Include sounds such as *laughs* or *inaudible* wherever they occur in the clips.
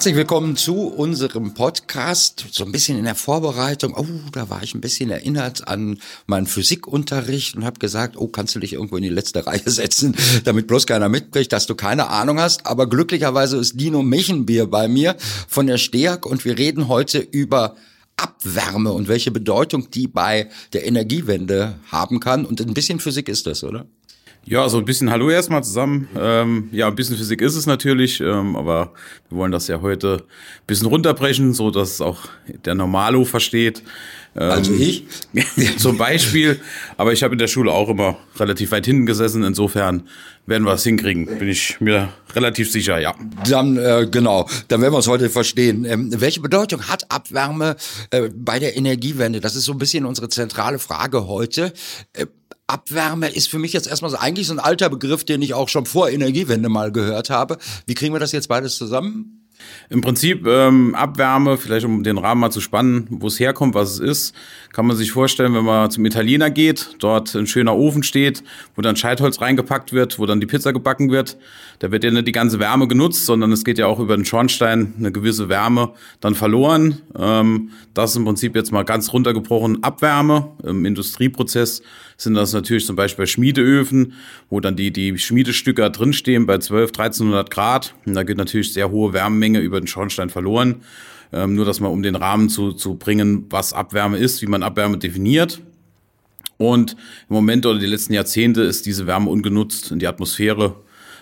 Herzlich willkommen zu unserem Podcast. So ein bisschen in der Vorbereitung. Oh, da war ich ein bisschen erinnert an meinen Physikunterricht und habe gesagt, oh, kannst du dich irgendwo in die letzte Reihe setzen, damit bloß keiner mitkriegt, dass du keine Ahnung hast. Aber glücklicherweise ist Dino Mechenbier bei mir von der STEAG und wir reden heute über Abwärme und welche Bedeutung die bei der Energiewende haben kann. Und ein bisschen Physik ist das, oder? Ja, so ein bisschen Hallo erstmal zusammen. Ähm, ja, ein bisschen Physik ist es natürlich, ähm, aber wir wollen das ja heute ein bisschen runterbrechen, so dass es auch der Normalo versteht. Ähm, also ich? *laughs* zum Beispiel. Aber ich habe in der Schule auch immer relativ weit hinten gesessen. Insofern werden wir es hinkriegen, bin ich mir relativ sicher, ja. Dann, äh, genau, dann werden wir es heute verstehen. Ähm, welche Bedeutung hat Abwärme äh, bei der Energiewende? Das ist so ein bisschen unsere zentrale Frage heute. Äh, Abwärme ist für mich jetzt erstmal so eigentlich so ein alter Begriff, den ich auch schon vor Energiewende mal gehört habe. Wie kriegen wir das jetzt beides zusammen? Im Prinzip ähm, Abwärme, vielleicht um den Rahmen mal zu spannen, wo es herkommt, was es ist, kann man sich vorstellen, wenn man zum Italiener geht, dort ein schöner Ofen steht, wo dann Scheitholz reingepackt wird, wo dann die Pizza gebacken wird. Da wird ja nicht die ganze Wärme genutzt, sondern es geht ja auch über den Schornstein eine gewisse Wärme dann verloren. Ähm, das ist im Prinzip jetzt mal ganz runtergebrochen Abwärme. Im Industrieprozess sind das natürlich zum Beispiel Schmiedeöfen, wo dann die, die Schmiedestücke drinstehen bei 12, 1300 Grad. Und da geht natürlich sehr hohe Wärmemenge über den Schornstein verloren. Ähm, nur das mal um den Rahmen zu, zu bringen, was Abwärme ist, wie man Abwärme definiert. Und im Moment oder die letzten Jahrzehnte ist diese Wärme ungenutzt in die Atmosphäre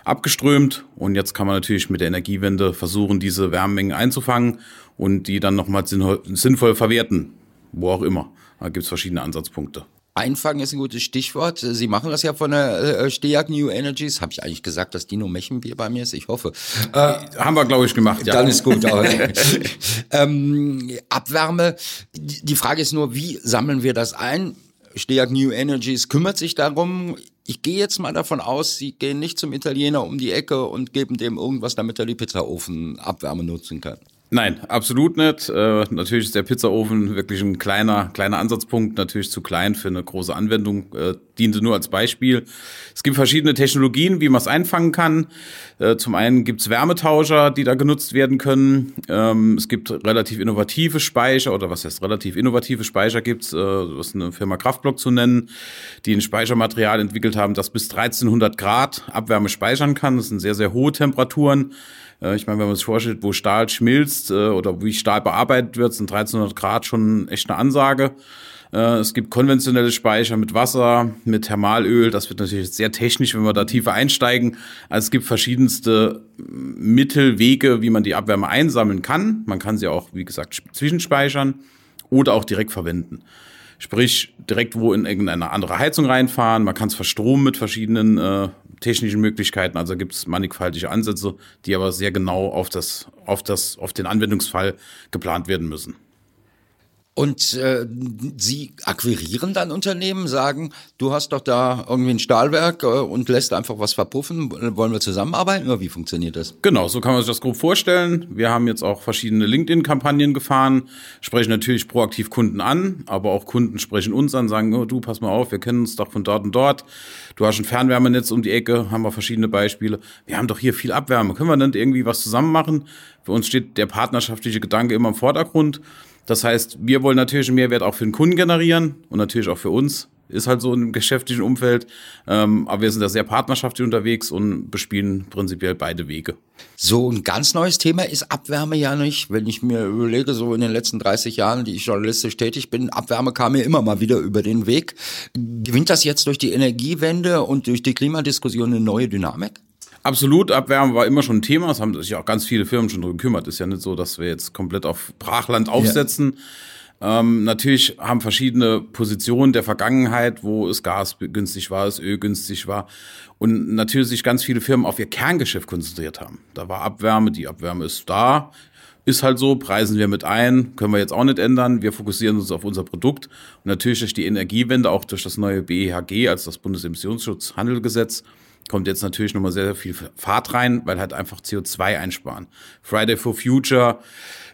abgeströmt. Und jetzt kann man natürlich mit der Energiewende versuchen, diese Wärmemengen einzufangen und die dann nochmal sinnvoll verwerten, wo auch immer. Da gibt es verschiedene Ansatzpunkte. Einfangen ist ein gutes Stichwort. Sie machen das ja von der äh, Steag New Energies. Habe ich eigentlich gesagt, dass Dino Mechenbier bei mir ist? Ich hoffe. Äh, haben wir, glaube ich, gemacht. Ja. Dann ist gut. *laughs* ähm, Abwärme. Die Frage ist nur, wie sammeln wir das ein? Steag New Energies kümmert sich darum. Ich gehe jetzt mal davon aus, Sie gehen nicht zum Italiener um die Ecke und geben dem irgendwas, damit er die Pizzaofen Abwärme nutzen kann. Nein, absolut nicht. Äh, natürlich ist der Pizzaofen wirklich ein kleiner, kleiner Ansatzpunkt, natürlich zu klein für eine große Anwendung, äh, diente nur als Beispiel. Es gibt verschiedene Technologien, wie man es einfangen kann. Äh, zum einen gibt es Wärmetauscher, die da genutzt werden können. Ähm, es gibt relativ innovative Speicher, oder was heißt relativ innovative Speicher gibt es, äh, was eine Firma Kraftblock zu nennen, die ein Speichermaterial entwickelt haben, das bis 1300 Grad Abwärme speichern kann. Das sind sehr, sehr hohe Temperaturen. Äh, ich meine, wenn man sich vorstellt, wo Stahl schmilzt äh, oder wie Stahl bearbeitet wird, sind 1300 Grad schon echt eine Ansage. Äh, es gibt konventionelle Speicher mit Wasser, mit Thermalöl. Das wird natürlich sehr technisch, wenn wir da tiefer einsteigen. Also es gibt verschiedenste Mittel, Wege, wie man die Abwärme einsammeln kann. Man kann sie auch, wie gesagt, zwischenspeichern oder auch direkt verwenden. Sprich, direkt wo in irgendeine andere Heizung reinfahren. Man kann es verstromen mit verschiedenen äh, technischen Möglichkeiten. Also gibt es mannigfaltige Ansätze, die aber sehr genau auf das, auf das, auf den Anwendungsfall geplant werden müssen. Und äh, Sie akquirieren dann Unternehmen, sagen, du hast doch da irgendwie ein Stahlwerk äh, und lässt einfach was verpuffen. Wollen wir zusammenarbeiten oder wie funktioniert das? Genau, so kann man sich das grob vorstellen. Wir haben jetzt auch verschiedene LinkedIn-Kampagnen gefahren, sprechen natürlich proaktiv Kunden an, aber auch Kunden sprechen uns an, sagen, oh, du, pass mal auf, wir kennen uns doch von dort und dort. Du hast ein Fernwärmenetz um die Ecke, haben wir verschiedene Beispiele. Wir haben doch hier viel Abwärme. Können wir dann irgendwie was zusammen machen? Für uns steht der partnerschaftliche Gedanke immer im Vordergrund. Das heißt, wir wollen natürlich einen Mehrwert auch für den Kunden generieren und natürlich auch für uns. Ist halt so im geschäftlichen Umfeld. Ähm, aber wir sind da sehr partnerschaftlich unterwegs und bespielen prinzipiell beide Wege. So ein ganz neues Thema ist Abwärme ja nicht. Wenn ich mir überlege, so in den letzten 30 Jahren, die ich journalistisch tätig bin, Abwärme kam mir immer mal wieder über den Weg. Gewinnt das jetzt durch die Energiewende und durch die Klimadiskussion eine neue Dynamik? Absolut, Abwärme war immer schon ein Thema. Es haben sich auch ganz viele Firmen schon drum gekümmert. Ist ja nicht so, dass wir jetzt komplett auf Brachland aufsetzen. Ja. Ähm, natürlich haben verschiedene Positionen der Vergangenheit, wo es Gas günstig war, es Öl günstig war. Und natürlich sich ganz viele Firmen auf ihr Kerngeschäft konzentriert haben. Da war Abwärme, die Abwärme ist da. Ist halt so, preisen wir mit ein, können wir jetzt auch nicht ändern. Wir fokussieren uns auf unser Produkt. Und natürlich durch die Energiewende, auch durch das neue BEHG, also das Bundesemissionsschutzhandelgesetz, kommt jetzt natürlich nochmal sehr, sehr viel Fahrt rein, weil halt einfach CO2 einsparen. Friday for Future,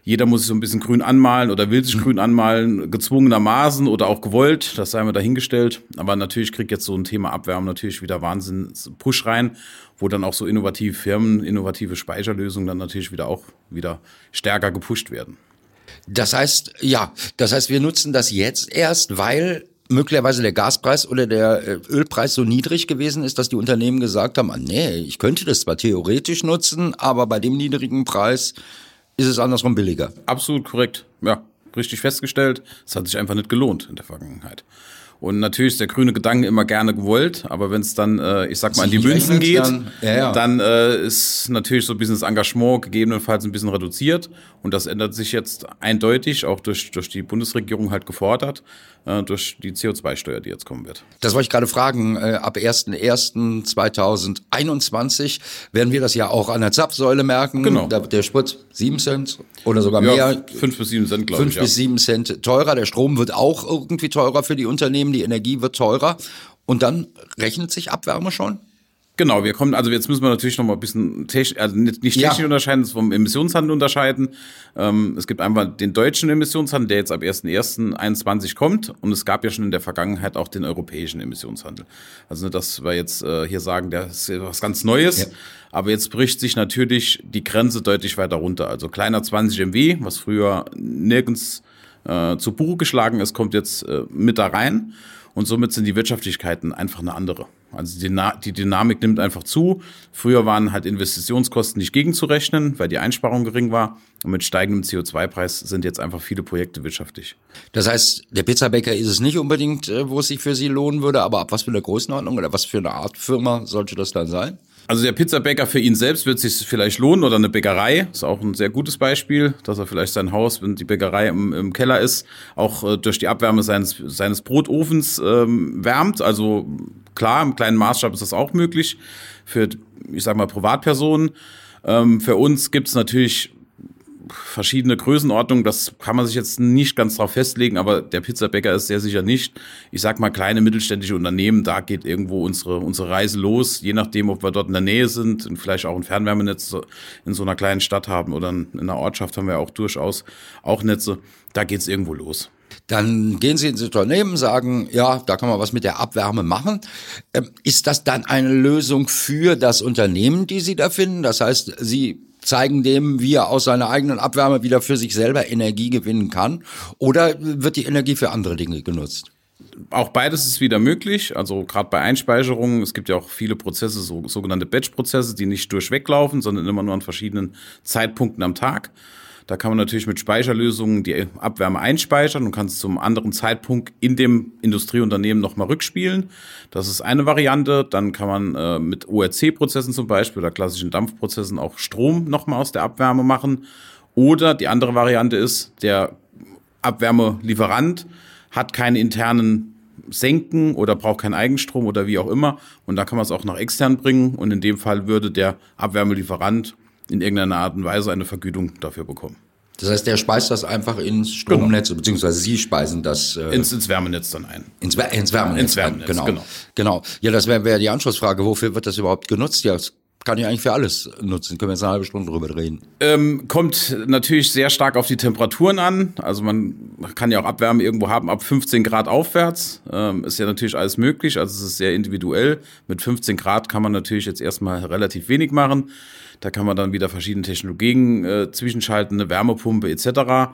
jeder muss sich so ein bisschen grün anmalen oder will sich grün anmalen, gezwungenermaßen oder auch gewollt, das sei mal dahingestellt. Aber natürlich kriegt jetzt so ein Thema Abwärmen natürlich wieder Wahnsinns Push rein, wo dann auch so innovative Firmen, innovative Speicherlösungen dann natürlich wieder auch wieder stärker gepusht werden. Das heißt, ja, das heißt, wir nutzen das jetzt erst, weil möglicherweise der Gaspreis oder der äh, Ölpreis so niedrig gewesen ist, dass die Unternehmen gesagt haben, ah, nee, ich könnte das zwar theoretisch nutzen, aber bei dem niedrigen Preis ist es andersrum billiger. Absolut korrekt. Ja, richtig festgestellt. Es hat sich einfach nicht gelohnt in der Vergangenheit. Und natürlich ist der grüne Gedanke immer gerne gewollt, aber wenn es dann, äh, ich sag mal, an die Münzen geht, dann, ja, ja. dann äh, ist natürlich so ein bisschen das Engagement gegebenenfalls ein bisschen reduziert. Und das ändert sich jetzt eindeutig, auch durch, durch die Bundesregierung halt gefordert, äh, durch die CO2-Steuer, die jetzt kommen wird. Das wollte ich gerade fragen. Äh, ab 1.1.2021 werden wir das ja auch an der Zapfsäule merken. Genau. Der, der Sprit 7 Cent oder sogar ja, mehr. 5 bis 7 Cent, glaube ich. 5 bis 7 Cent teurer. Der Strom wird auch irgendwie teurer für die Unternehmen. Die Energie wird teurer. Und dann rechnet sich Abwärme schon? Genau, wir kommen, also jetzt müssen wir natürlich noch mal ein bisschen technisch, also nicht, nicht technisch ja. unterscheiden, vom Emissionshandel unterscheiden. Ähm, es gibt einmal den deutschen Emissionshandel, der jetzt ab 1.1.21 kommt und es gab ja schon in der Vergangenheit auch den europäischen Emissionshandel. Also dass wir jetzt äh, hier sagen, das ist was ganz Neues, ja. aber jetzt bricht sich natürlich die Grenze deutlich weiter runter. Also kleiner 20 MW, was früher nirgends äh, zu Buche geschlagen ist, kommt jetzt äh, mit da rein und somit sind die Wirtschaftlichkeiten einfach eine andere. Also die, Dynamik nimmt einfach zu. Früher waren halt Investitionskosten nicht gegenzurechnen, weil die Einsparung gering war. Und mit steigendem CO2-Preis sind jetzt einfach viele Projekte wirtschaftlich. Das heißt, der Pizzabäcker ist es nicht unbedingt, äh, wo es sich für Sie lohnen würde, aber ab was für eine Größenordnung oder was für eine Art Firma sollte das dann sein? Also der Pizzabäcker für ihn selbst wird sich vielleicht lohnen oder eine Bäckerei ist auch ein sehr gutes Beispiel, dass er vielleicht sein Haus, wenn die Bäckerei im, im Keller ist, auch äh, durch die Abwärme seines, seines Brotofens ähm, wärmt. Also klar, im kleinen Maßstab ist das auch möglich für, ich sag mal, Privatpersonen. Ähm, für uns gibt es natürlich verschiedene Größenordnungen, das kann man sich jetzt nicht ganz drauf festlegen, aber der Pizzabäcker ist sehr sicher nicht. Ich sag mal kleine mittelständische Unternehmen, da geht irgendwo unsere, unsere Reise los, je nachdem, ob wir dort in der Nähe sind und vielleicht auch ein Fernwärmenetz in so einer kleinen Stadt haben oder in einer Ortschaft haben wir auch durchaus auch Netze. Da geht's irgendwo los. Dann gehen Sie ins Unternehmen, sagen, ja, da kann man was mit der Abwärme machen. Ähm, ist das dann eine Lösung für das Unternehmen, die Sie da finden? Das heißt, Sie zeigen dem, wie er aus seiner eigenen Abwärme wieder für sich selber Energie gewinnen kann? Oder wird die Energie für andere Dinge genutzt? Auch beides ist wieder möglich. Also gerade bei Einspeicherungen, es gibt ja auch viele Prozesse, so, sogenannte Batch-Prozesse, die nicht durchweglaufen, sondern immer nur an verschiedenen Zeitpunkten am Tag. Da kann man natürlich mit Speicherlösungen die Abwärme einspeichern und kann es zum anderen Zeitpunkt in dem Industrieunternehmen nochmal rückspielen. Das ist eine Variante. Dann kann man äh, mit ORC-Prozessen zum Beispiel oder klassischen Dampfprozessen auch Strom nochmal aus der Abwärme machen. Oder die andere Variante ist, der Abwärmelieferant hat keine internen Senken oder braucht keinen Eigenstrom oder wie auch immer. Und da kann man es auch nach extern bringen. Und in dem Fall würde der Abwärmelieferant in irgendeiner Art und Weise eine Vergütung dafür bekommen. Das heißt, der speist das einfach ins Stromnetz, genau. beziehungsweise Sie speisen das äh, ins, ins Wärmenetz dann ein. Ins, ins Wärmenetz. Ins Wärmenetz, genau. genau. Genau. Ja, das wäre wär die Anschlussfrage. Wofür wird das überhaupt genutzt? Ja, kann ich eigentlich für alles nutzen. Können wir jetzt eine halbe Stunde drüber reden. Ähm, kommt natürlich sehr stark auf die Temperaturen an. Also man kann ja auch Abwärme irgendwo haben ab 15 Grad aufwärts. Ähm, ist ja natürlich alles möglich. Also es ist sehr individuell. Mit 15 Grad kann man natürlich jetzt erstmal relativ wenig machen. Da kann man dann wieder verschiedene Technologien äh, zwischenschalten, eine Wärmepumpe etc.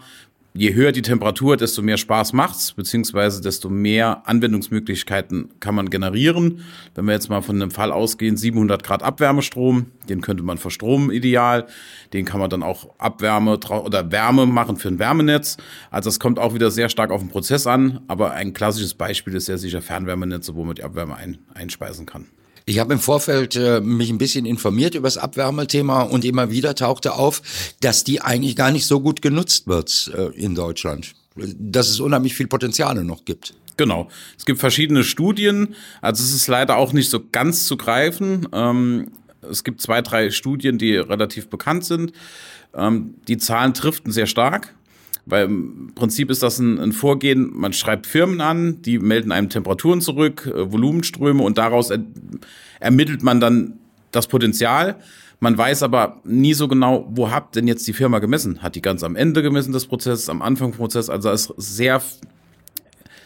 Je höher die Temperatur, desto mehr Spaß macht's, beziehungsweise desto mehr Anwendungsmöglichkeiten kann man generieren. Wenn wir jetzt mal von einem Fall ausgehen, 700 Grad Abwärmestrom, den könnte man verstromen ideal. Den kann man dann auch Abwärme oder Wärme machen für ein Wärmenetz. Also das kommt auch wieder sehr stark auf den Prozess an. Aber ein klassisches Beispiel ist sehr sicher Fernwärmenetze, wo man die Abwärme ein, einspeisen kann. Ich habe im Vorfeld äh, mich ein bisschen informiert über das Abwärmethema und immer wieder tauchte auf, dass die eigentlich gar nicht so gut genutzt wird äh, in Deutschland. Dass es unheimlich viel Potenziale noch gibt. Genau. Es gibt verschiedene Studien. Also es ist leider auch nicht so ganz zu greifen. Ähm, es gibt zwei, drei Studien, die relativ bekannt sind. Ähm, die Zahlen driften sehr stark Weil im Prinzip ist das ein, ein Vorgehen, man schreibt Firmen an, die melden einem Temperaturen zurück, äh, Volumenströme und daraus er, ermittelt man dann das Potenzial. Man weiß aber nie so genau, wo habt denn jetzt die Firma gemessen? Hat die ganz am Ende gemessen des Prozesses, am Anfang des Prozesses? Also ist sehr,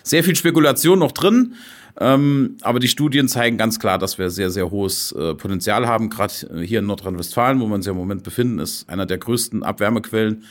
sehr viel Spekulation noch drin. Ähm, aber die Studien zeigen ganz klar, dass wir sehr, sehr hohes äh, Potenzial haben. Gerade äh, hier in Nordrhein-Westfalen, wo wir uns ja im Moment befinden, ist einer der größten Abwärmequellen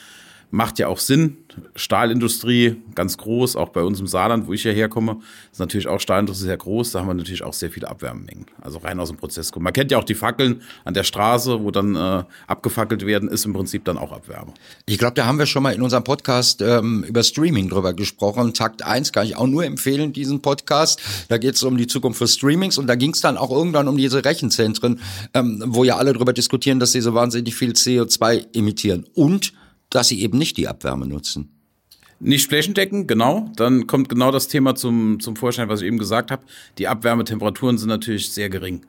macht ja auch Sinn. Stahlindustrie ganz groß, auch bei uns im Saarland, wo ich ja herkomme, ist natürlich auch Stahlindustrie sehr groß. Da haben wir natürlich auch sehr viele Abwärmemengen. Also rein aus dem Prozess kommen. Man kennt ja auch die Fackeln an der Straße, wo dann äh, abgefackelt werden, ist im Prinzip dann auch Abwärme. Ich glaube, da haben wir schon mal in unserem Podcast ähm, über Streaming drüber gesprochen. Takt 1 kann ich auch nur empfehlen, diesen Podcast. Da geht es um die Zukunft für Streamings und da ging es dann auch irgendwann um diese Rechenzentren, ähm, wo ja alle drüber diskutieren, dass sie so wahnsinnig viel CO2 emittieren. Und dass sie eben nicht die Abwärme nutzen. Nicht flächendeckend, genau. Dann kommt genau das Thema zum, zum Vorschein, was ich eben gesagt habe. Die Abwärmetemperaturen sind natürlich sehr gering.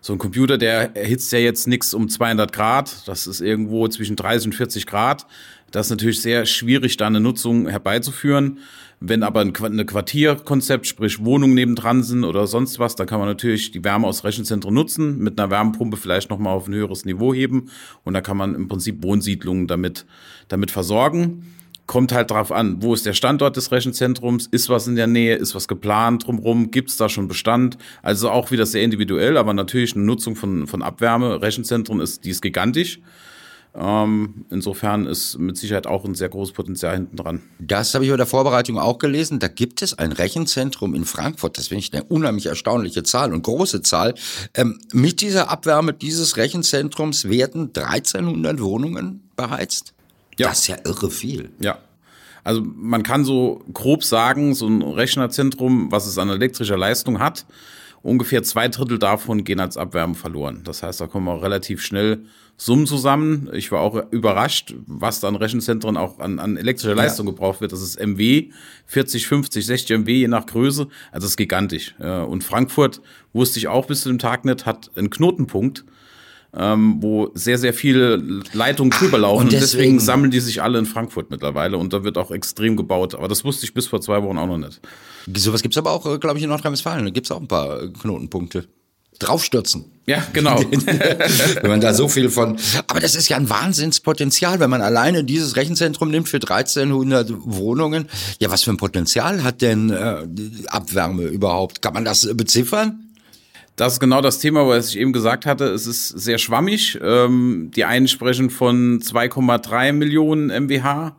So ein Computer, der erhitzt ja jetzt nichts um 200 Grad. Das ist irgendwo zwischen 30 und 40 Grad. Das ist natürlich sehr schwierig, da eine Nutzung herbeizuführen. Wenn aber ein Quartierkonzept, sprich Wohnungen nebendran sind oder sonst was, dann kann man natürlich die Wärme aus Rechenzentren nutzen, mit einer Wärmepumpe vielleicht nochmal auf ein höheres Niveau heben und da kann man im Prinzip Wohnsiedlungen damit, damit versorgen. Kommt halt darauf an, wo ist der Standort des Rechenzentrums, ist was in der Nähe, ist was geplant drumherum, gibt es da schon Bestand. Also auch wieder sehr individuell, aber natürlich eine Nutzung von, von Abwärme, Rechenzentren ist, die ist gigantisch. Ähm, insofern ist mit Sicherheit auch ein sehr großes Potenzial hinten dran. Das habe ich bei der Vorbereitung auch gelesen. Da gibt es ein Rechenzentrum in Frankfurt. Das finde ich eine unheimlich erstaunliche Zahl und große Zahl. Ähm, mit dieser Abwärme dieses Rechenzentrums werden 1300 Wohnungen beheizt. Ja. Das ist ja irre viel. Ja. Also man kann so grob sagen, so ein Rechnerzentrum, was es an elektrischer Leistung hat, ungefähr zwei Drittel davon gehen als Abwärme verloren. Das heißt, da kommen wir relativ schnell Summen zusammen. Ich war auch überrascht, was da an Rechenzentren auch an, an elektrischer Leistung ja. gebraucht wird. Das ist MW, 40, 50, 60 MW je nach Größe. Also das ist gigantisch. Und Frankfurt, wusste ich auch bis zu dem Tag nicht, hat einen Knotenpunkt, ähm, wo sehr, sehr viele Leitungen drüber laufen. Und deswegen, deswegen, sammeln die sich alle in Frankfurt mittlerweile. Und da wird auch extrem gebaut. Aber das wusste ich bis vor zwei Wochen auch noch nicht. Sowas gibt's aber auch, äh, glaube ich, in Nordrhein-Westfalen. Da gibt's auch ein paar äh, Knotenpunkte draufstürzen. Ja, genau. *laughs* wenn man da so viel von, aber das ist ja ein Wahnsinnspotenzial, wenn man alleine dieses Rechenzentrum nimmt für 1300 Wohnungen. Ja, was für ein Potenzial hat denn äh, Abwärme überhaupt? Kann man das beziffern? Das ist genau das Thema, was ich eben gesagt hatte. Es ist sehr schwammig. Ähm, die einen sprechen von 2,3 Millionen MWH.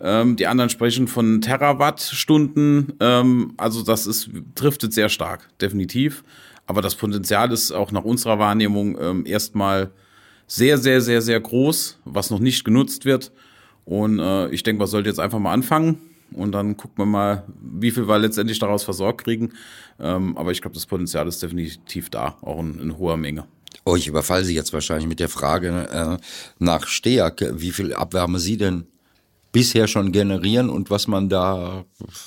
Ähm, die anderen sprechen von Terawattstunden. Ähm, also das ist, driftet sehr stark, definitiv. Aber das Potenzial ist auch nach unserer Wahrnehmung ähm, erstmal sehr, sehr, sehr, sehr groß, was noch nicht genutzt wird. Und äh, ich denke, man sollte jetzt einfach mal anfangen und dann gucken wir mal, wie viel wir letztendlich daraus versorgt kriegen. Ähm, aber ich glaube, das Potenzial ist definitiv da, auch in, in hoher Menge. Oh, ich überfalle Sie jetzt wahrscheinlich mit der Frage äh, nach Steag, wie viel Abwärme Sie denn bisher schon generieren und was man da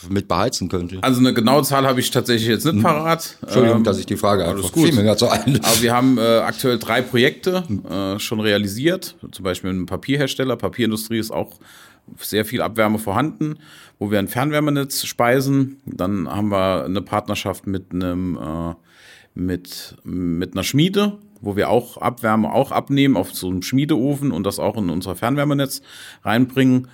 mit beheizen könnte? Also eine genaue Zahl habe ich tatsächlich jetzt nicht hm. parat. Entschuldigung, ähm, dass ich die Frage einfach gut. Mir so ein. Aber wir haben äh, aktuell drei Projekte äh, schon realisiert, zum Beispiel mit einem Papierhersteller. Papierindustrie ist auch sehr viel Abwärme vorhanden, wo wir ein Fernwärmenetz speisen. Dann haben wir eine Partnerschaft mit einem äh, mit, mit einer Schmiede, wo wir auch Abwärme auch abnehmen auf so einem Schmiedeofen und das auch in unser Fernwärmenetz reinbringen.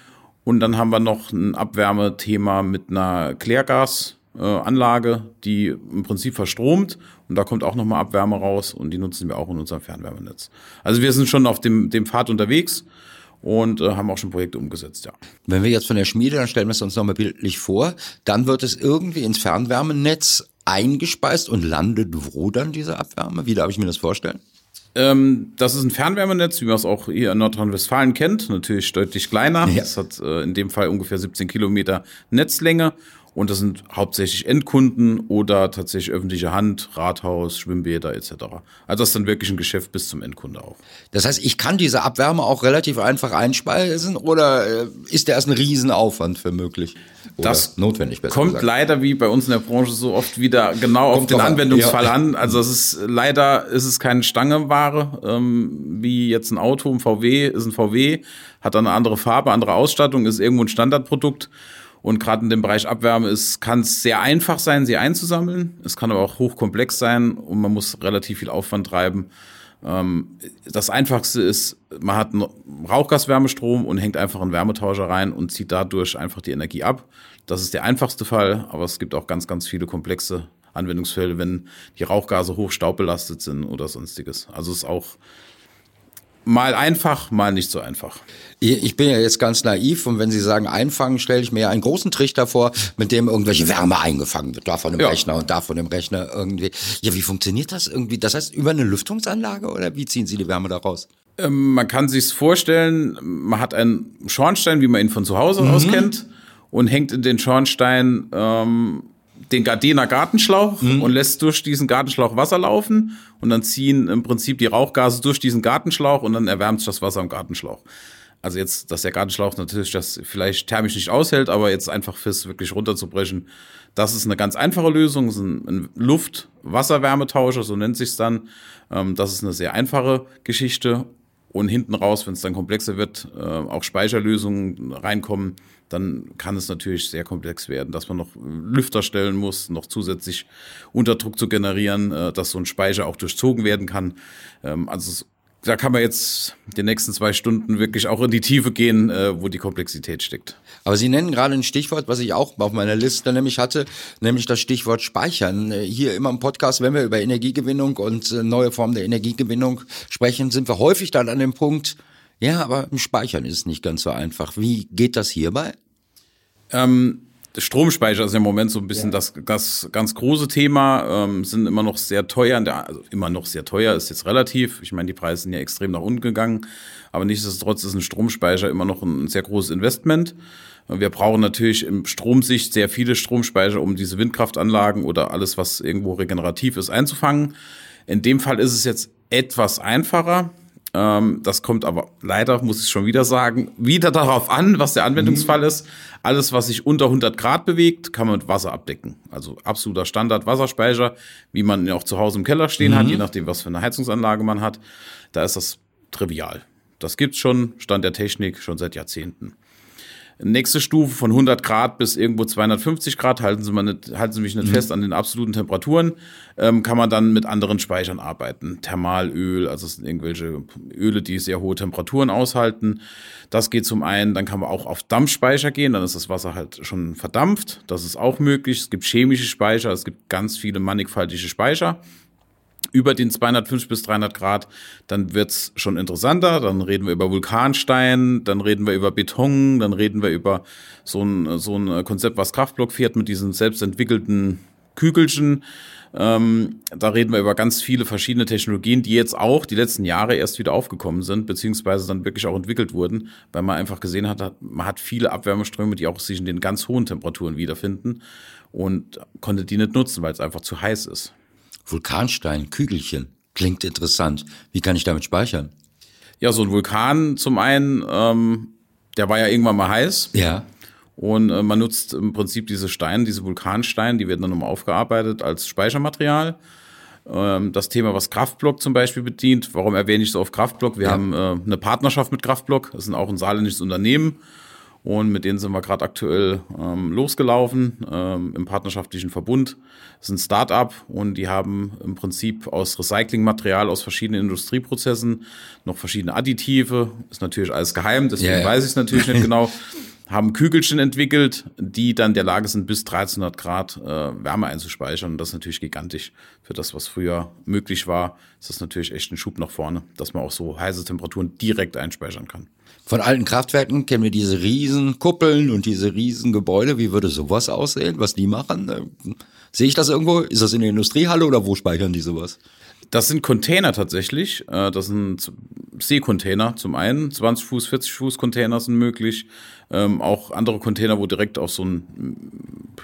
Und dann haben wir noch ein Abwärmethema mit einer Klärgasanlage, die im Prinzip verstromt und da kommt auch nochmal Abwärme raus und die nutzen wir auch in unserem Fernwärmenetz. Also wir sind schon auf dem, dem Pfad unterwegs und äh, haben auch schon Projekte umgesetzt, ja. Wenn wir jetzt von der Schmiede, dann stellen wir es uns nochmal bildlich vor, dann wird es irgendwie ins Fernwärmenetz eingespeist und landet wo dann diese Abwärme? Wie darf ich mir das vorstellen? Ähm, das ist ein Fernwärmenetz, wie man es auch hier in Nordrhein-Westfalen kennt. Natürlich deutlich kleiner. Ja. Das hat äh, in dem Fall ungefähr 17 Kilometer Netzlänge. Und das sind hauptsächlich Endkunden oder tatsächlich öffentliche Hand, Rathaus, Schwimmbäder etc. Also das ist dann wirklich ein Geschäft bis zum Endkunde auch. Das heißt, ich kann diese Abwärme auch relativ einfach einspeisen oder äh, ist der erst ein Riesenaufwand für möglich? Oder das notwendig besser kommt gesagt. leider wie bei uns in der Branche so oft wieder genau kommt auf den Anwendungsfall ja. an. Also es ist leider ist es keine Stangeware, ähm, wie jetzt ein Auto, ein VW ist ein VW, hat dann eine andere Farbe, andere Ausstattung, ist irgendwo ein Standardprodukt. Und gerade in dem Bereich Abwärme kann es sehr einfach sein, sie einzusammeln. Es kann aber auch hochkomplex sein und man muss relativ viel Aufwand treiben. Ähm, das Einfachste ist, man hat einen Rauchgaswärmestrom und hängt einfach einen Wärmetauscher rein und zieht dadurch einfach die Energie ab. Das ist der einfachste Fall, aber es gibt auch ganz, ganz viele komplexe Anwendungsfälle, wenn die Rauchgase hoch staubbelastet sind oder sonstiges. Also es ist auch mal einfach, mal nicht so einfach. Ich bin ja jetzt ganz naiv und wenn Sie sagen einfangen, stelle ich mir ja einen großen Trichter vor, mit dem irgendwelche Wärme eingefangen wird, da von dem ja. Rechner und da von dem Rechner irgendwie. Ja, wie funktioniert das irgendwie? Das heißt über eine Lüftungsanlage oder wie ziehen Sie die Wärme da raus? Ähm, man kann sich's vorstellen, man hat einen Schornstein, wie man ihn von zu Hause mhm. aus kennt und hängt in den Schornstein ähm, den Gardiner Gartenschlauch mhm. und lässt durch diesen Gartenschlauch Wasser laufen und dann ziehen im Prinzip die Rauchgase durch diesen Gartenschlauch und dann erwärmt sich das Wasser im Gartenschlauch. Also jetzt, dass der Gartenschlauch natürlich das vielleicht thermisch nicht aushält, aber jetzt einfach fürs wirklich runterzubrechen, das ist eine ganz einfache Lösung. Das ist ein Luft-Wasser-Wärmetauscher, so nennt sich's dann. Ähm, das ist eine sehr einfache Geschichte. Und hinten raus, wenn es dann komplexer wird, äh, auch Speicherlösungen reinkommen, dann kann es natürlich sehr komplex werden, dass man noch Lüfter stellen muss, noch zusätzlich Unterdruck zu generieren, äh, dass so ein Speicher auch durchzogen werden kann. Ähm, also da kann man jetzt die nächsten zwei Stunden wirklich auch in die Tiefe gehen, äh, wo die Komplexität steckt. Aber Sie nennen gerade ein Stichwort, was ich auch auf meiner Liste nämlich hatte, nämlich das Stichwort Speichern. Äh, hier immer im Podcast, wenn wir über Energiegewinnung und äh, neue Formen der Energiegewinnung sprechen, sind wir häufig dann an dem Punkt, ja, aber im Speichern ist es nicht ganz so einfach. Wie geht das hierbei? Ähm, Stromspeicher ist im Moment so ein bisschen ja. das, das ganz große Thema, ähm, sind immer noch sehr teuer, also immer noch sehr teuer, ist jetzt relativ. Ich meine, die Preise sind ja extrem nach unten gegangen, aber nichtsdestotrotz ist ein Stromspeicher immer noch ein sehr großes Investment. Wir brauchen natürlich im Stromsicht sehr viele Stromspeicher, um diese Windkraftanlagen oder alles, was irgendwo regenerativ ist, einzufangen. In dem Fall ist es jetzt etwas einfacher. Ähm, das kommt aber leider, muss ich schon wieder sagen, wieder darauf an, was der Anwendungsfall mhm. ist. Alles, was sich unter 100 Grad bewegt, kann man mit Wasser abdecken. Also absoluter Standard Wasserspeicher, wie man ihn auch zu Hause im Keller stehen mhm. hat, je nachdem, was für eine Heizungsanlage man hat. Da ist das trivial. Das gibt's schon, Stand der Technik, schon seit Jahrzehnten. Nächste Stufe von 100 Grad bis irgendwo 250 Grad, halten Sie, mal nicht, halten Sie mich nicht mhm. fest an den absoluten Temperaturen, ähm, kann man dann mit anderen Speichern arbeiten. Thermalöl, also es sind irgendwelche Öle, die sehr hohe Temperaturen aushalten. Das geht zum einen, dann kann man auch auf Dampfspeicher gehen, dann ist das Wasser halt schon verdampft. Das ist auch möglich. Es gibt chemische Speicher, es gibt ganz viele mannigfaltige Speicher über den 250 bis 300 Grad, dann wird's schon interessanter. Dann reden wir über Vulkanstein, dann reden wir über Beton, dann reden wir über so ein, so ein Konzept, was Kraftblock fährt mit diesen selbstentwickelten Kügelchen. Ähm, da reden wir über ganz viele verschiedene Technologien, die jetzt auch die letzten Jahre erst wieder aufgekommen sind, beziehungsweise dann wirklich auch entwickelt wurden, weil man einfach gesehen hat, man hat viele Abwärmeströme, die auch sich in den ganz hohen Temperaturen wiederfinden und konnte die nicht nutzen, weil es einfach zu heiß ist. Vulkanstein, Kügelchen. Klingt interessant. Wie kann ich damit speichern? Ja, so ein Vulkan zum einen, ähm, der war ja irgendwann mal heiß. Ja. Und äh, man nutzt im Prinzip diese Steine, diese Vulkansteine, die werden dann nochmal aufgearbeitet als Speichermaterial. Ähm, das Thema, was Kraftblock zum Beispiel bedient, warum erwähne ich so auf Kraftblock? Wir ja. haben äh, eine Partnerschaft mit Kraftblock, das ist auch ein saarländisches Unternehmen. Und mit denen sind wir gerade aktuell ähm, losgelaufen ähm, im partnerschaftlichen Verbund. Das ist ein Start-up und die haben im Prinzip aus Recyclingmaterial aus verschiedenen Industrieprozessen noch verschiedene Additive. Ist natürlich alles geheim, deswegen ja. weiß ich es natürlich nicht genau. *laughs* Haben Kügelchen entwickelt, die dann der Lage sind, bis 1300 Grad äh, Wärme einzuspeichern. Und das ist natürlich gigantisch. Für das, was früher möglich war, ist das natürlich echt ein Schub nach vorne, dass man auch so heiße Temperaturen direkt einspeichern kann. Von alten Kraftwerken kennen wir diese riesen Kuppeln und diese riesen Gebäude. Wie würde sowas aussehen, was die machen? Äh, sehe ich das irgendwo? Ist das in der Industriehalle oder wo speichern die sowas? Das sind Container tatsächlich. Äh, das sind Seekontainer zum einen. 20 Fuß, 40 Fuß Container sind möglich. Ähm, auch andere Container, wo direkt auf so ein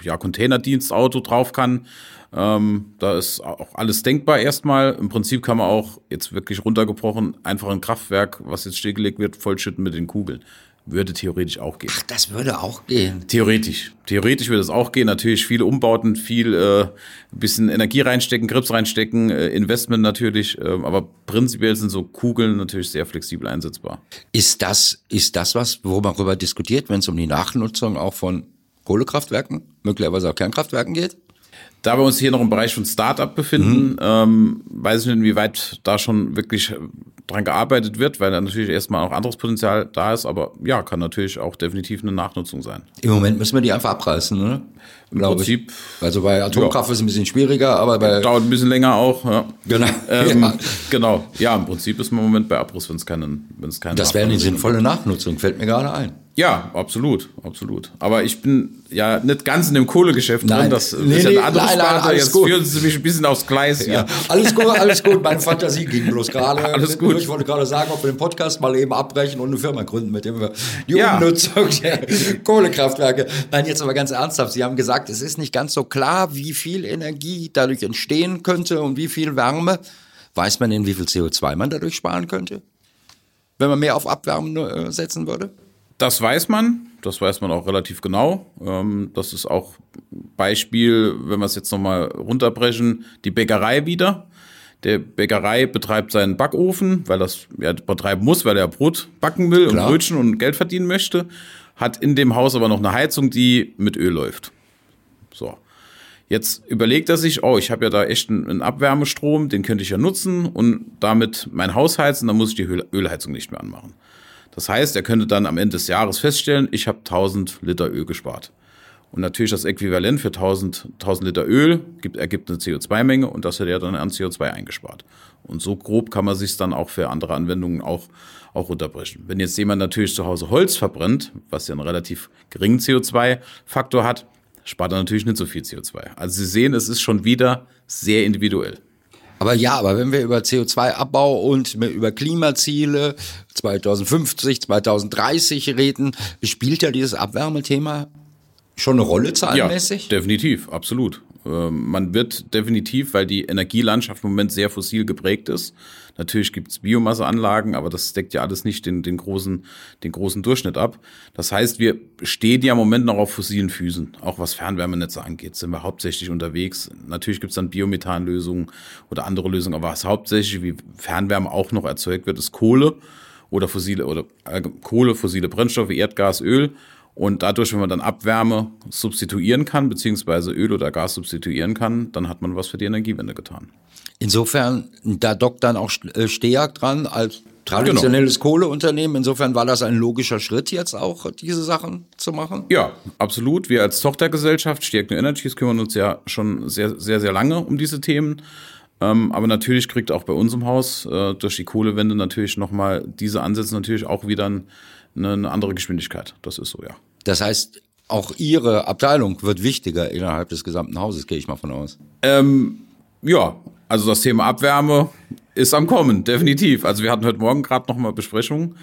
ja, Containerdienstauto drauf kann. Ähm, da ist auch alles denkbar erstmal. Im Prinzip kann man auch jetzt wirklich runtergebrochen einfach ein Kraftwerk, was jetzt stillgelegt wird, vollschütten mit den Kugeln. Würde theoretisch auch gehen. Ach, das würde auch gehen. Theoretisch. Theoretisch würde es auch gehen. Natürlich viele Umbauten, viel äh, bisschen Energie reinstecken, Grips reinstecken, äh, Investment natürlich. Äh, aber prinzipiell sind so Kugeln natürlich sehr flexibel einsetzbar. Ist das, ist das was, worüber diskutiert, wenn es um die Nachnutzung auch von Kohlekraftwerken, möglicherweise auch Kernkraftwerken geht? Da wir uns hier noch im Bereich von Startup befinden, mhm. ähm, weiß ich nicht, inwieweit da schon wirklich dran gearbeitet wird, weil da natürlich erstmal auch anderes Potenzial da ist, aber ja, kann natürlich auch definitiv eine Nachnutzung sein. Im Moment müssen wir die einfach abreißen, ne? Im Prinzip. Ich. Also bei Atomkraft ja. ist es ein bisschen schwieriger, aber bei. Dauert ein bisschen länger auch, ja. Genau. Ähm, *laughs* ja. Genau. Ja, im Prinzip ist man im Moment bei Abriss, wenn es keinen, wenn es keine. Das wäre eine sinnvolle Nachnutzung, fällt mir gerade ein. Ja, absolut, absolut. Aber ich bin ja nicht ganz in dem Kohlegeschäft nein. drin. Das nee, ist ja eine andere nein, Sparte. Jetzt gut. führen Sie mich ein bisschen aufs Gleis hier. Ja, alles gut, alles gut. Meine *laughs* Fantasie ging bloß gerade. Alles gut. Ich wollte gerade sagen, ob wir den Podcast mal eben abbrechen und eine Firma gründen, mit dem wir die ja. Umnutzung *laughs* der Kohlekraftwerke. Nein, jetzt aber ganz ernsthaft. Sie haben gesagt, es ist nicht ganz so klar, wie viel Energie dadurch entstehen könnte und wie viel Wärme. Weiß man denn, wie viel CO2 man dadurch sparen könnte? Wenn man mehr auf Abwärmen äh, setzen würde? Das weiß man, das weiß man auch relativ genau. Ähm, das ist auch Beispiel, wenn wir es jetzt nochmal runterbrechen, die Bäckerei wieder. Der Bäckerei betreibt seinen Backofen, weil das ja betreiben muss, weil er Brot backen will Klar. und Brötchen und Geld verdienen möchte. Hat in dem Haus aber noch eine Heizung, die mit Öl läuft. So. Jetzt überlegt er sich, oh, ich habe ja da echt einen Abwärmestrom, den könnte ich ja nutzen und damit mein Haus heizen, dann muss ich die Ölheizung nicht mehr anmachen. Das heißt, er könnte dann am Ende des Jahres feststellen, ich habe 1000 Liter Öl gespart. Und natürlich das Äquivalent für 1000, 1000 Liter Öl gibt, ergibt eine CO2-Menge und das hätte er dann an CO2 eingespart. Und so grob kann man sich dann auch für andere Anwendungen auch, auch runterbrechen. Wenn jetzt jemand natürlich zu Hause Holz verbrennt, was ja einen relativ geringen CO2-Faktor hat, spart er natürlich nicht so viel CO2. Also Sie sehen, es ist schon wieder sehr individuell. Aber ja, aber wenn wir über CO2-Abbau und über Klimaziele 2050, 2030 reden, spielt ja dieses Abwärmethema schon eine Rolle zahlenmäßig? Ja, definitiv, absolut. Ähm, man wird definitiv, weil die Energielandschaft im Moment sehr fossil geprägt ist. Natürlich gibt es Biomasseanlagen, aber das deckt ja alles nicht den, den, großen, den großen Durchschnitt ab. Das heißt, wir stehen ja im Moment noch auf fossilen Füßen. Auch was Fernwärmenetze angeht, sind wir hauptsächlich unterwegs. Natürlich gibt es dann Biomethanlösungen oder andere Lösungen, aber was hauptsächlich wie Fernwärme auch noch erzeugt wird, ist Kohle oder fossile oder äh, Kohle, fossile Brennstoffe, Erdgas, Öl. Und dadurch, wenn man dann Abwärme substituieren kann, beziehungsweise Öl oder Gas substituieren kann, dann hat man was für die Energiewende getan. Insofern, da dockt dann auch äh, Steag dran als traditionelles genau. Kohleunternehmen. Insofern war das ein logischer Schritt jetzt auch, diese Sachen zu machen? Ja, absolut. Wir als Tochtergesellschaft Steag New Energies kümmern uns ja schon sehr, sehr, sehr lange um diese Themen. Ähm, aber natürlich kriegt auch bei uns im Haus äh, durch die Kohlewende natürlich nochmal diese Ansätze natürlich auch wieder ein eine andere Geschwindigkeit. Das ist so, ja. Das heißt, auch Ihre Abteilung wird wichtiger innerhalb des gesamten Hauses, gehe ich mal von aus. Ähm, ja, also das Thema Abwärme ist am Kommen, definitiv. Also wir hatten heute Morgen gerade nochmal Besprechungen,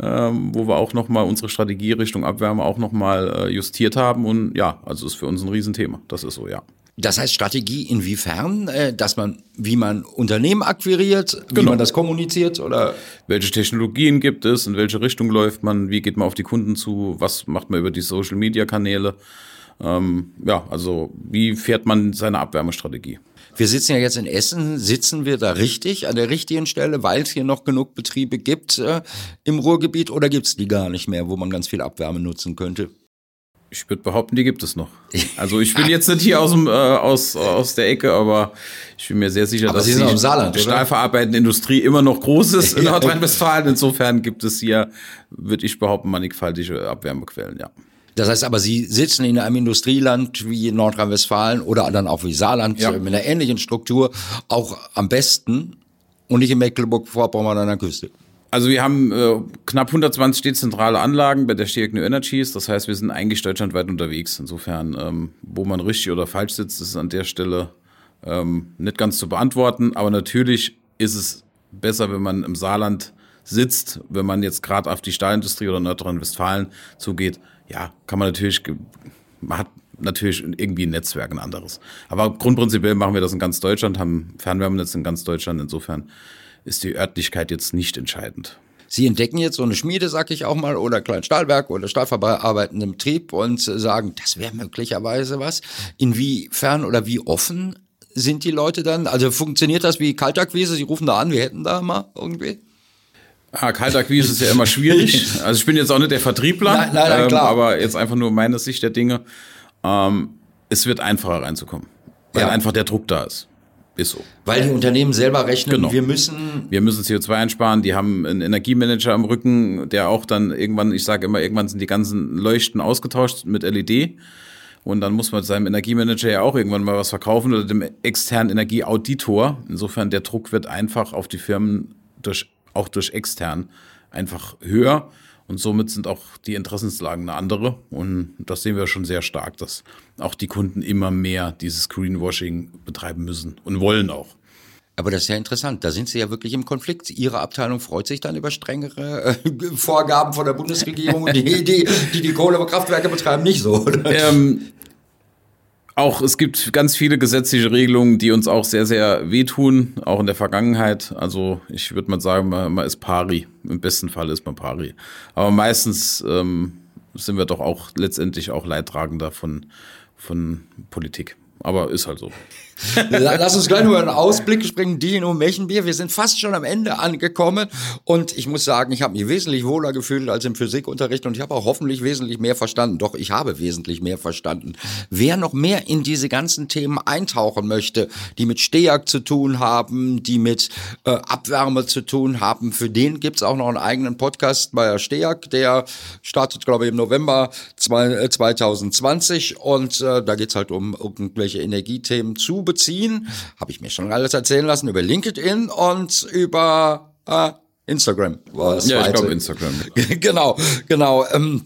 ähm, wo wir auch nochmal unsere Strategie Richtung Abwärme auch nochmal äh, justiert haben. Und ja, also ist für uns ein Riesenthema. Das ist so, ja. Das heißt Strategie inwiefern, äh, dass man, wie man Unternehmen akquiriert, wie genau. man das kommuniziert oder? Welche Technologien gibt es, in welche Richtung läuft man, wie geht man auf die Kunden zu, was macht man über die Social Media Kanäle? Ähm, ja, also wie fährt man seine Abwärmestrategie? Wir sitzen ja jetzt in Essen, sitzen wir da richtig, an der richtigen Stelle, weil es hier noch genug Betriebe gibt äh, im Ruhrgebiet oder gibt es die gar nicht mehr, wo man ganz viel Abwärme nutzen könnte? Ich würde behaupten, die gibt es noch. *laughs* Also ich bin jetzt nicht hier aus, dem, äh, aus, aus der Ecke, aber ich bin mir sehr sicher, aber dass die Saarland, stahlverarbeitende Industrie immer noch groß ist in *laughs* Nordrhein-Westfalen. Insofern gibt es hier, würde ich behaupten, mannigfaltige Abwärmequellen, ja. Das heißt aber, Sie sitzen in einem Industrieland wie Nordrhein-Westfalen oder dann auch wie Saarland ja. mit einer ähnlichen Struktur auch am besten und nicht in Mecklenburg-Vorpommern an der Küste. Also wir haben äh, knapp 120 dezentrale Anlagen bei der Steag New Energies. Das heißt, wir sind eigentlich deutschlandweit unterwegs. Insofern, ähm, wo man richtig oder falsch sitzt, ist an der Stelle ähm, nicht ganz zu beantworten. Aber natürlich ist es besser, wenn man im Saarland sitzt, wenn man jetzt gerade auf die Stahlindustrie oder Nordrhein-Westfalen zugeht, ja, kann man natürlich, man hat natürlich irgendwie ein Netzwerk, ein anderes. Aber grundprinzipiell machen wir das in ganz Deutschland, haben Fernwärmenetz in ganz Deutschland. Insofern ist die Örtlichkeit jetzt nicht entscheidend. Sie entdecken jetzt so eine Schmiede, sag ich auch mal, oder kleinen Stahlwerk oder stahlverarbeitenden Betrieb und sagen, das wäre möglicherweise was. Inwiefern oder wie offen sind die Leute dann? Also funktioniert das wie Kaltakquise? Sie rufen da an, wir hätten da mal irgendwie? Ah, Kaltakquise ist ja immer schwierig. *laughs* Also ich bin jetzt auch nicht der Vertriebler, nein, nein, nein, klar. Ähm, aber jetzt einfach nur meine Sicht der Dinge. Ähm, es wird einfacher reinzukommen, weil ja. einfach der Druck da ist. Ist so. Weil die Unternehmen selber rechnen, genau. wir müssen. Wir müssen CO2 einsparen, die haben einen Energiemanager am Rücken, der auch dann irgendwann, ich sage immer, irgendwann sind die ganzen Leuchten ausgetauscht mit LED. Und dann muss man seinem Energiemanager ja auch irgendwann mal was verkaufen oder dem externen Energieauditor. Insofern der Druck wird einfach auf die Firmen durch, auch durch extern einfach höher. Und somit sind auch die Interessenslagen eine andere. Und das sehen wir schon sehr stark, dass auch die Kunden immer mehr dieses Greenwashing betreiben müssen und wollen auch. Aber das ist ja interessant. Da sind Sie ja wirklich im Konflikt. Ihre Abteilung freut sich dann über strengere äh, *laughs* Vorgaben von der Bundesregierung die, die, die die Kohlekraftwerke betreiben, nicht so. Ähm, auch es gibt ganz viele gesetzliche Regelungen, die uns auch sehr, sehr wehtun, auch in der Vergangenheit. Also ich würde mal sagen, man, man, ist pari. Im besten Fall ist man pari. Aber meistens ähm, sind wir doch auch letztendlich auch Leidtragender von, von Politik. Aber ist halt so. Lass uns gleich nur einen Ausblick springen, Dino Mechenbier. Wir sind fast schon am Ende angekommen und ich muss sagen, ich habe mich wesentlich wohler gefühlt als im Physikunterricht und ich habe auch hoffentlich wesentlich mehr verstanden. Doch, ich habe wesentlich mehr verstanden. Wer noch mehr in diese ganzen Themen eintauchen möchte, die mit Stejak zu tun haben, die mit äh, Abwärme zu tun haben, für den gibt's auch noch einen eigenen Podcast bei Stejak, der startet, glaube ich, im November zwei, äh, 2020 und äh, da geht's halt um irgendwelche Energiethemen zu beziehen, habe ich mir schon alles erzählen lassen über LinkedIn und über äh, Instagram. ja, ich glaube Instagram. *laughs* genau, genau. Ähm,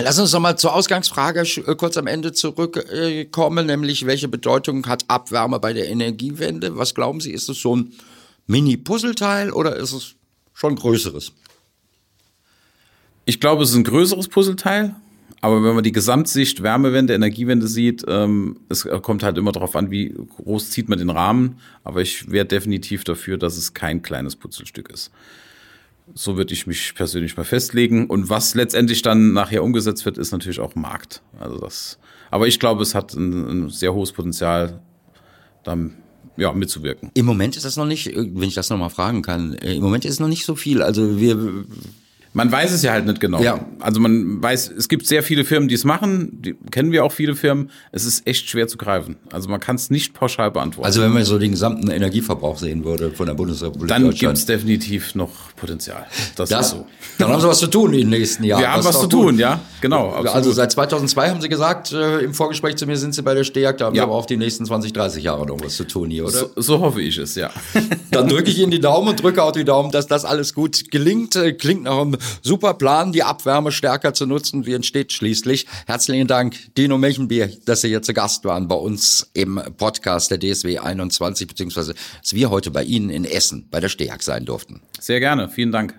Lass uns noch mal zur Ausgangsfrage äh, kurz am Ende zurückkommen, nämlich welche Bedeutung hat Abwärme bei der Energiewende? Was glauben Sie, ist es so ein Mini-Puzzleteil oder ist es schon größeres? Ich glaube, es ist ein größeres Puzzleteil. Aber wenn man die Gesamtsicht Wärmewende, Energiewende sieht, ähm, es kommt halt immer darauf an, wie groß zieht man den Rahmen. Aber ich wäre definitiv dafür, dass es kein kleines Putzelstück ist. So würde ich mich persönlich mal festlegen. Und was letztendlich dann nachher umgesetzt wird, ist natürlich auch Markt. Also das, aber ich glaube, es hat ein, ein sehr hohes Potenzial, dann ja, mitzuwirken. Im Moment ist das noch nicht, wenn ich das nochmal fragen kann, äh, im Moment ist es noch nicht so viel. Also wir man weiß es ja halt nicht genau. Ja. Also man weiß, es gibt sehr viele Firmen, die es machen, die kennen wir auch viele Firmen. Es ist echt schwer zu greifen. Also man kann es nicht pauschal beantworten. Also wenn man so den gesamten Energieverbrauch sehen würde von der Bundesrepublik Dann gibt es definitiv noch Potenzial. Das, das, ist so. Dann haben sie was zu tun in den nächsten Jahren. Wir haben was zu tun, ja, genau. Absolut. Also seit 2002 haben sie gesagt, äh, im Vorgespräch zu mir sind sie bei der Stejagd, da haben ja. aber auch die nächsten 20, 30 Jahre noch was zu tun hier, oder? So, so hoffe ich es, ja. *laughs* Dann drücke ich Ihnen die Daumen und drücke auch die Daumen, dass das alles gut gelingt. Äh, klingt nach einem super Plan, die Abwärme stärker zu nutzen. Wie entsteht schließlich? Herzlichen Dank, Dino Mechenbier, dass Sie hier zu Gast waren bei uns im Podcast der DSW 21, beziehungsweise dass wir heute bei Ihnen in Essen bei der Stejagd sein durften. Sehr gerne, vielen Dank.